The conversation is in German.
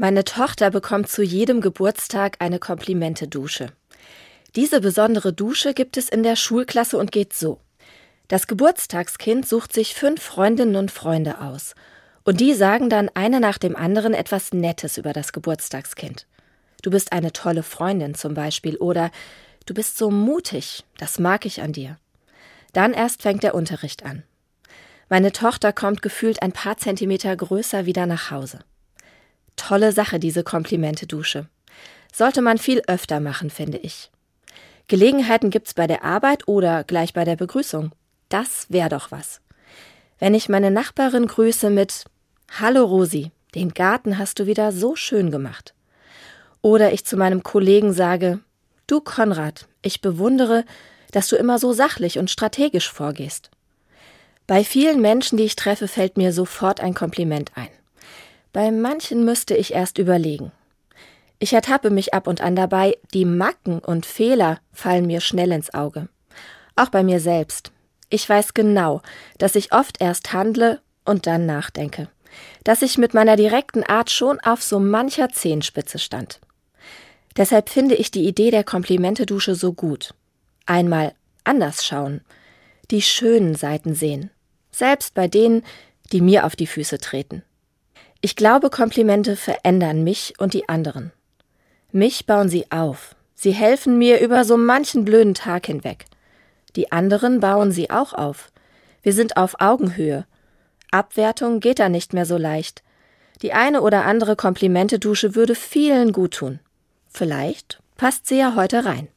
Meine Tochter bekommt zu jedem Geburtstag eine Komplimente-Dusche. Diese besondere Dusche gibt es in der Schulklasse und geht so. Das Geburtstagskind sucht sich fünf Freundinnen und Freunde aus. Und die sagen dann eine nach dem anderen etwas Nettes über das Geburtstagskind. Du bist eine tolle Freundin zum Beispiel oder du bist so mutig, das mag ich an dir. Dann erst fängt der Unterricht an. Meine Tochter kommt gefühlt ein paar Zentimeter größer wieder nach Hause. Tolle Sache, diese Komplimente-Dusche. Sollte man viel öfter machen, finde ich. Gelegenheiten gibt's bei der Arbeit oder gleich bei der Begrüßung. Das wär doch was. Wenn ich meine Nachbarin grüße mit Hallo Rosi, den Garten hast du wieder so schön gemacht. Oder ich zu meinem Kollegen sage Du Konrad, ich bewundere, dass du immer so sachlich und strategisch vorgehst. Bei vielen Menschen, die ich treffe, fällt mir sofort ein Kompliment ein. Bei manchen müsste ich erst überlegen. Ich ertappe mich ab und an dabei, die Macken und Fehler fallen mir schnell ins Auge. Auch bei mir selbst. Ich weiß genau, dass ich oft erst handle und dann nachdenke. Dass ich mit meiner direkten Art schon auf so mancher Zehenspitze stand. Deshalb finde ich die Idee der Komplimente-Dusche so gut. Einmal anders schauen. Die schönen Seiten sehen. Selbst bei denen, die mir auf die Füße treten. Ich glaube, Komplimente verändern mich und die anderen. Mich bauen sie auf. Sie helfen mir über so manchen blöden Tag hinweg. Die anderen bauen sie auch auf. Wir sind auf Augenhöhe. Abwertung geht da nicht mehr so leicht. Die eine oder andere Komplimente-Dusche würde vielen gut tun. Vielleicht passt sie ja heute rein.